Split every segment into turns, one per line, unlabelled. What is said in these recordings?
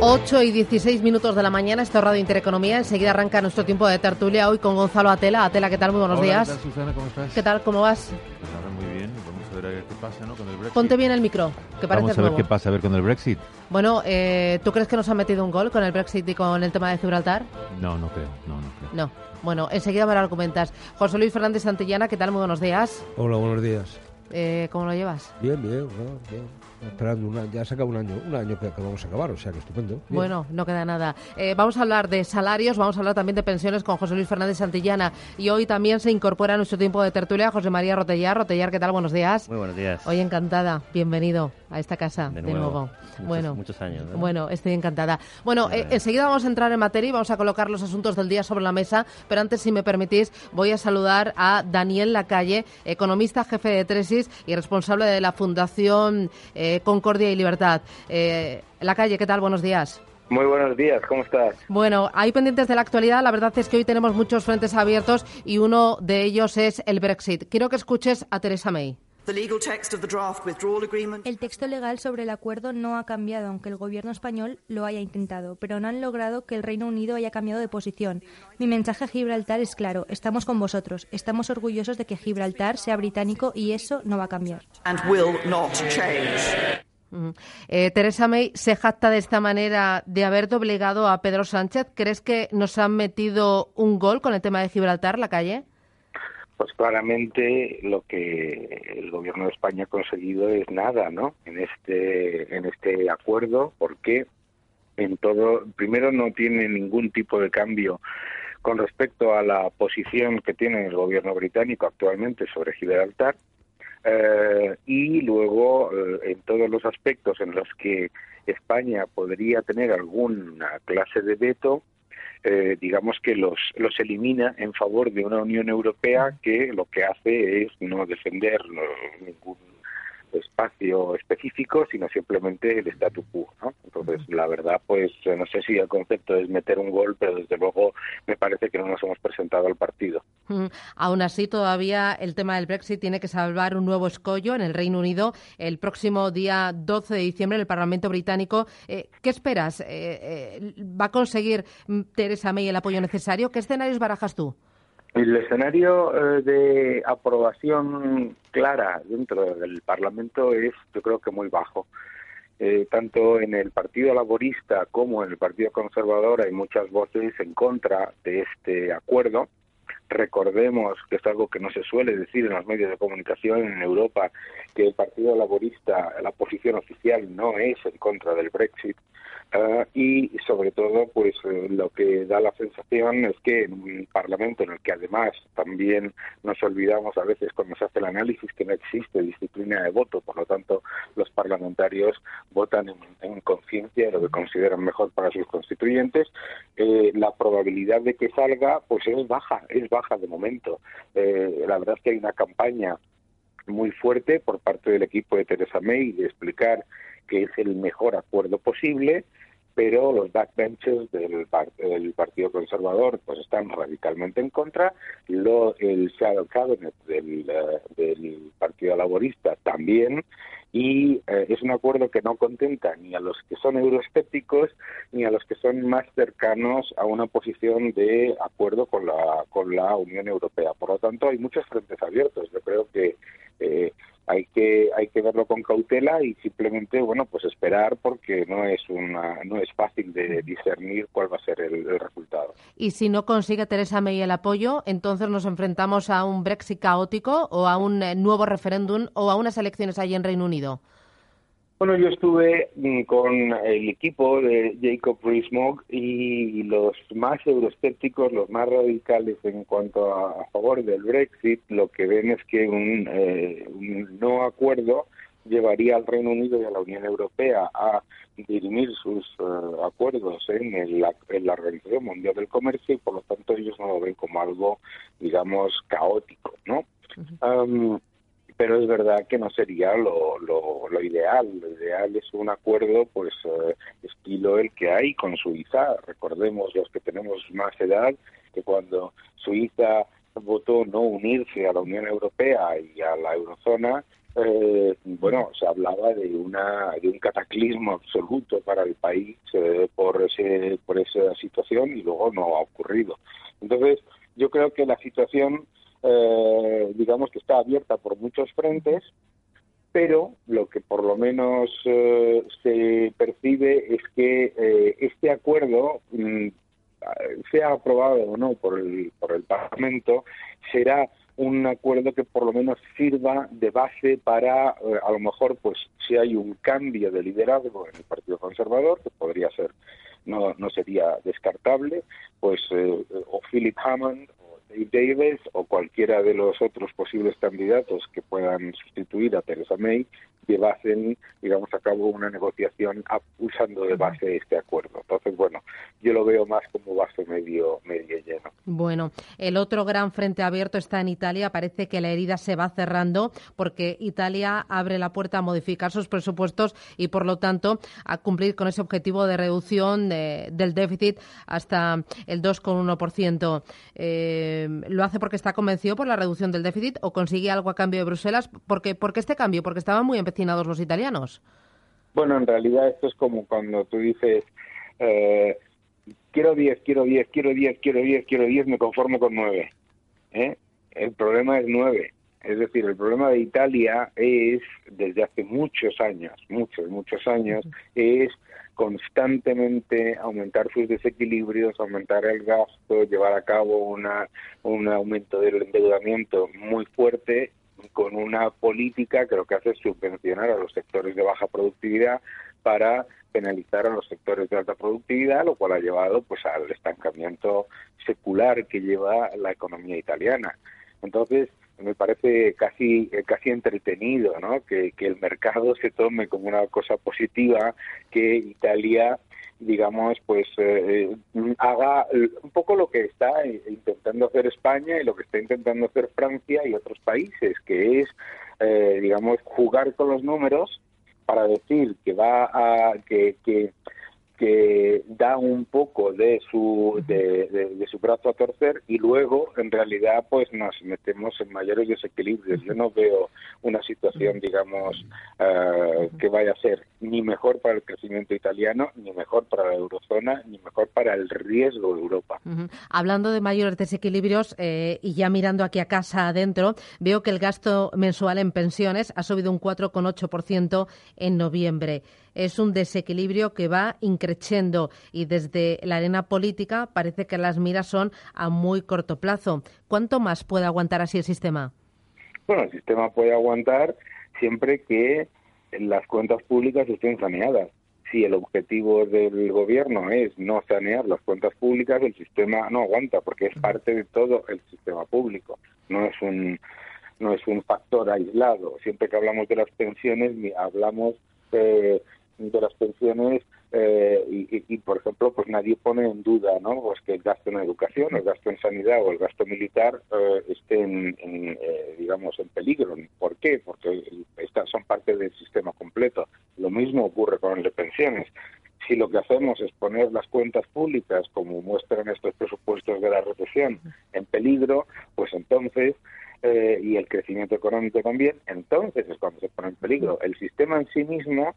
8 y 16 minutos de la mañana, esto es Radio Intereconomía. Enseguida arranca nuestro tiempo de tertulia hoy con Gonzalo Atela. Atela, ¿qué tal? Muy buenos
Hola,
días.
¿qué tal, Susana? ¿Cómo estás?
¿Qué tal? ¿Cómo vas?
Pues ahora muy bien. Vamos a ver qué pasa ¿no? con el Brexit.
Ponte bien el micro, que parece
Vamos a ver
nuevo.
qué pasa a ver con el Brexit.
Bueno, eh, ¿tú crees que nos han metido un gol con el Brexit y con el tema de Gibraltar?
No, no creo. No, no creo.
No. Bueno, enseguida me lo argumentas. José Luis Fernández Santillana, ¿qué tal? Muy buenos días.
Hola, buenos días.
Eh, ¿Cómo lo llevas?
Bien, bien, bueno, bien. Esperando un año, ya se acaba un año, un año que, que vamos a acabar, o sea que estupendo. Bien.
Bueno, no queda nada. Eh, vamos a hablar de salarios, vamos a hablar también de pensiones con José Luis Fernández Santillana. Y hoy también se incorpora a nuestro tiempo de tertulia José María Rotellar. Rotellar, ¿qué tal? Buenos días.
Muy buenos días.
Hoy encantada, bienvenido a esta casa de,
De nuevo. Muchos-
bueno,
muchos años, ¿no?
Bueno, estoy encantada. Bueno, eh, enseguida vamos a entrar en materia y vamos a colocar los asuntos del día sobre la mesa, pero antes, si me permitís, voy a saludar a Daniel Lacalle, economista, jefe de Tresis y responsable de la Fundación eh, Concordia y Libertad. Eh, Lacalle, ¿qué tal? Buenos días.
Muy buenos días, ¿cómo estás?
Bueno, hay pendientes de la actualidad. La verdad es que hoy tenemos muchos frentes abiertos y uno de ellos es el Brexit. Quiero que escuches a Teresa May.
The legal text of the draft withdrawal agreement
El texto legal sobre el acuerdo no ha cambiado, aunque el gobierno español lo haya intentado, pero no han logrado que el Reino Unido haya cambiado de posición. Mi mensaje a Gibraltar es claro, estamos con vosotros, estamos orgullosos de que Gibraltar sea británico y eso no va a cambiar.
and will not change.
Ujú. Eh, Teresa May se jacta de esta manera de haber doblegado a Pedro Sánchez. ¿Crees que nos han metido un gol con el tema de Gibraltar, la calle?
Pues claramente lo que el gobierno de España ha conseguido es nada, ¿no? En este en este acuerdo, porque en todo primero no tiene ningún tipo de cambio con respecto a la posición que tiene el gobierno británico actualmente sobre Gibraltar. Eh, y luego eh, en todos los aspectos en los que España podría tener alguna clase de veto, eh, digamos que los, los elimina en favor de una Unión Europea que lo que hace es no defender ningún espacio específico, sino simplemente el statu quo. ¿no? Entonces, la verdad, pues no sé si el concepto es meter un gol, pero desde luego me parece que no nos hemos presentado al partido.
Ujú. Aún así, todavía el tema del Brexit tiene que salvar un nuevo escollo en el Reino Unido el próximo día 12 de diciembre en el Parlamento británico. Eh, ¿Qué esperas? Eh, eh, ¿Va a conseguir mm, Teresa May el apoyo necesario? ¿Qué escenarios barajas tú?
El escenario eh, de aprobación clara dentro del Parlamento es, yo creo que muy bajo. Tanto en el Partido Laborista como en el Partido Conservador hay muchas voces en contra de este acuerdo. Recordemos que es algo que no se suele decir en los medios de comunicación en Europa, que el Partido Laborista, la posición oficial no es en contra del Brexit. Ah, y sobre todo, pues eh, lo que da la sensación es que en un Parlamento en el que además también nos olvidamos a veces cuando se hace el análisis que no existe disciplina de voto, por lo tanto los parlamentarios votan en, en conciencia de lo que consideran mejor para sus constituyentes, eh, la probabilidad de que salga pues es baja, es baja de momento. Eh, la verdad es que hay una campaña muy fuerte por parte del equipo de Teresa May de explicar que es el mejor acuerdo posible, pero los backbenchers del, del Partido Conservador pues están radicalmente en contra, lo, el Shadow Cabinet del, eh, Partido Laborista también, y eh, es un acuerdo que no contenta ni a los que son euroescépticos ni a los que son más cercanos a una posición de acuerdo con la con la Unión Europea. Por lo tanto, hay muchos frentes abiertos. Yo creo que eh, hay que hay que verlo con cautela y simplemente bueno pues esperar porque no es una no es fácil de discernir cuál va a ser el, resultado.
Y si no consigue Teresa May el apoyo, entonces nos enfrentamos a un Brexit caótico o a un eh, nuevo referéndum o a unas elecciones allí en Reino Unido.
Bueno, yo estuve mm, con el equipo de Jacob Rees-Mogg y los más euroescépticos, los más radicales en cuanto a, favor del Brexit, lo que ven es que un, eh, un no acuerdo llevaría al Reino Unido y a la Unión Europea a dirimir sus eh, acuerdos en, el- en la Organización Mundial del Comercio y por lo tanto ellos no lo ven como algo, digamos, caótico, ¿no? Am, pero es verdad que no sería lo, lo, lo ideal. Lo ideal es un acuerdo, pues, eh, estilo el que hay con Suiza. Recordemos los que tenemos más edad que cuando Suiza votó no unirse a la Unión Europea y a la eurozona, eh, bueno, se hablaba de una de un cataclismo absoluto para el país eh, por ese por esa situación y luego no ha ocurrido. Entonces, yo creo que la situación, eh, digamos que está abierta por muchos frentes, pero lo que por lo menos eh, se percibe es que eh, este acuerdo, mm, sea aprobado o no por el, por el Parlamento, será un acuerdo que por lo menos sirva de base para, eh, a lo mejor, pues si hay un cambio de liderazgo en el Partido Conservador, que podría ser, no, no sería descartable, pues eh, o Philip Hammond Dave Davis o cualquiera de los otros posibles candidatos que puedan sustituir a Theresa May llevasen, digamos, a cabo una negociación usando de base este acuerdo. Entonces, bueno, yo lo veo más como vaso medio, medio lleno.
Bueno, el otro gran frente abierto está en Italia. Parece que la herida se va cerrando porque Italia abre la puerta a modificar sus presupuestos y, por lo tanto, a cumplir con ese objetivo de reducción del déficit hasta el 2,1%. Eh, ¿Lo hace porque está convencido por la reducción del déficit o consigue algo a cambio de Bruselas? ¿Por qué, porque este cambio? Porque estaban muy empecinados los italianos.
Bueno, en realidad esto es como cuando tú dices... Eh, quiero 10, quiero 10, quiero 10, quiero 10, quiero 10, me conformo con 9. ¿eh? El problema es 9. Es decir, el problema de Italia es, desde hace muchos años, muchos, muchos años, es constantemente aumentar sus desequilibrios, aumentar el gasto, llevar a cabo una, un aumento del endeudamiento muy fuerte con una política que lo que hace es subvencionar a los sectores de baja productividad para penalizar a los sectores de alta productividad, lo cual ha llevado pues al estancamiento secular que lleva la economía italiana. Entonces, me parece casi casi entretenido ¿no? que, que el mercado se tome como una cosa positiva que Italia digamos, pues eh, eh, haga un poco lo que está intentando hacer España y lo que está intentando hacer Francia y otros países, que es, eh, digamos, jugar con los números para decir que va a que, que que da un poco de su de, su brazo a torcer y luego en realidad pues nos metemos en mayores desequilibrios. Yo no veo una situación digamos eh, que vaya a ser ni mejor para el crecimiento italiano ni mejor para la eurozona ni mejor para el riesgo de Europa.
Hablando de mayores desequilibrios eh, y ya mirando aquí a casa adentro veo que el gasto mensual en pensiones ha subido un 4,8% en noviembre. Es un desequilibrio que va increciendo y desde la arena política parece que las miras son a muy corto plazo. ¿Cuánto más puede aguantar así el sistema?
Bueno, el sistema puede aguantar siempre que las cuentas públicas estén saneadas. Si el objetivo del gobierno es no sanear las cuentas públicas, el sistema no aguanta porque es parte de todo el sistema público. No es un no es un factor aislado. Siempre que hablamos de las pensiones, hablamos eh, de las pensiones eh, y, por ejemplo pues nadie pone en duda no pues que el gasto en educación el gasto en sanidad o el gasto militar eh, estén en, eh, digamos en peligro ¿por qué? porque estas son parte del sistema completo lo mismo ocurre con el de pensiones si lo que hacemos es poner las cuentas públicas, como muestran estos presupuestos de la recesión, en peligro, pues entonces eh, y el crecimiento económico también, entonces es cuando se pone en peligro. El sistema en sí mismo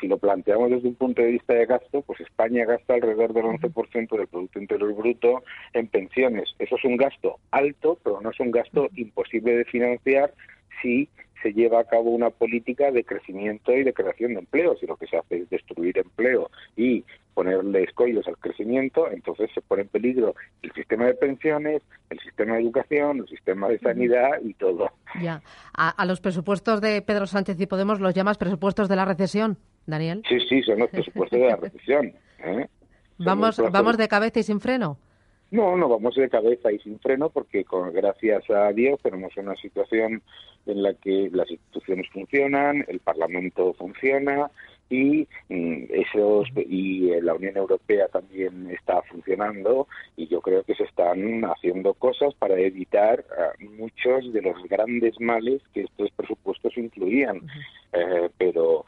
si lo planteamos desde un punto de vista de gasto, pues España gasta alrededor del 11% del Producto Interior Bruto en pensiones. Eso es un gasto alto, pero no es un gasto imposible de financiar si se lleva a cabo una política de crecimiento y de creación de empleo. Si lo que se hace es destruir empleo y ponerle escollos al crecimiento, entonces se pone en peligro el sistema de pensiones, el sistema de educación, el sistema de sanidad y todo.
Ya. A, a los presupuestos de Pedro Sánchez y Podemos los llamas presupuestos de la recesión. Daniel.
Sí, sí, son los presupuestos de la recesión. ¿eh?
¿Vamos, ¿Vamos de cabeza y sin freno?
No, no vamos de cabeza y sin freno porque con, gracias a Dios tenemos una situación en la que las instituciones funcionan, el Parlamento funciona, y mm, esos y eh, la Unión Europea también está funcionando y yo creo que se están haciendo cosas para evitar ah, muchos de los grandes males que estos presupuestos incluían. Eh, pero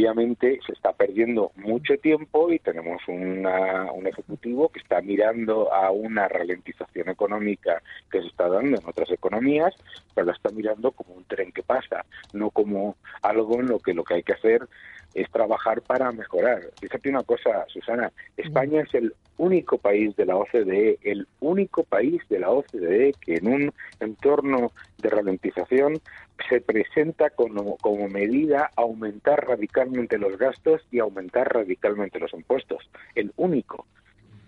obviamente se está perdiendo mucho tiempo y tenemos una, un ejecutivo que está mirando a una ralentización económica que se está dando en otras economías, pero la está mirando como un tren que pasa, no como algo en lo que lo que hay que hacer es trabajar para mejorar. Fíjate una cosa, Susana, España es el único país de la OCDE, el único país de la OCDE que en un entorno de ralentización se presenta como, como medida aumentar radicalmente los gastos y aumentar radicalmente los impuestos. El único.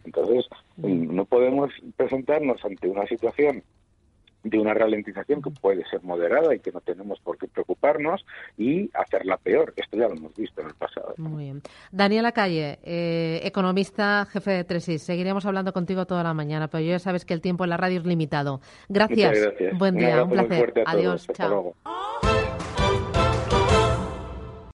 Entonces, no podemos presentarnos ante una situación de una ralentización que puede ser moderada y que no tenemos por qué preocuparnos y hacerla peor. Esto ya lo hemos visto en el pasado.
Muy bien. Daniela Calle, eh, economista, jefe de Tresis. Seguiremos hablando contigo toda la mañana, pero ya sabes que el tiempo en la radio es limitado. Gracias.
gracias.
Buen día, un, placer. Adiós. Chao.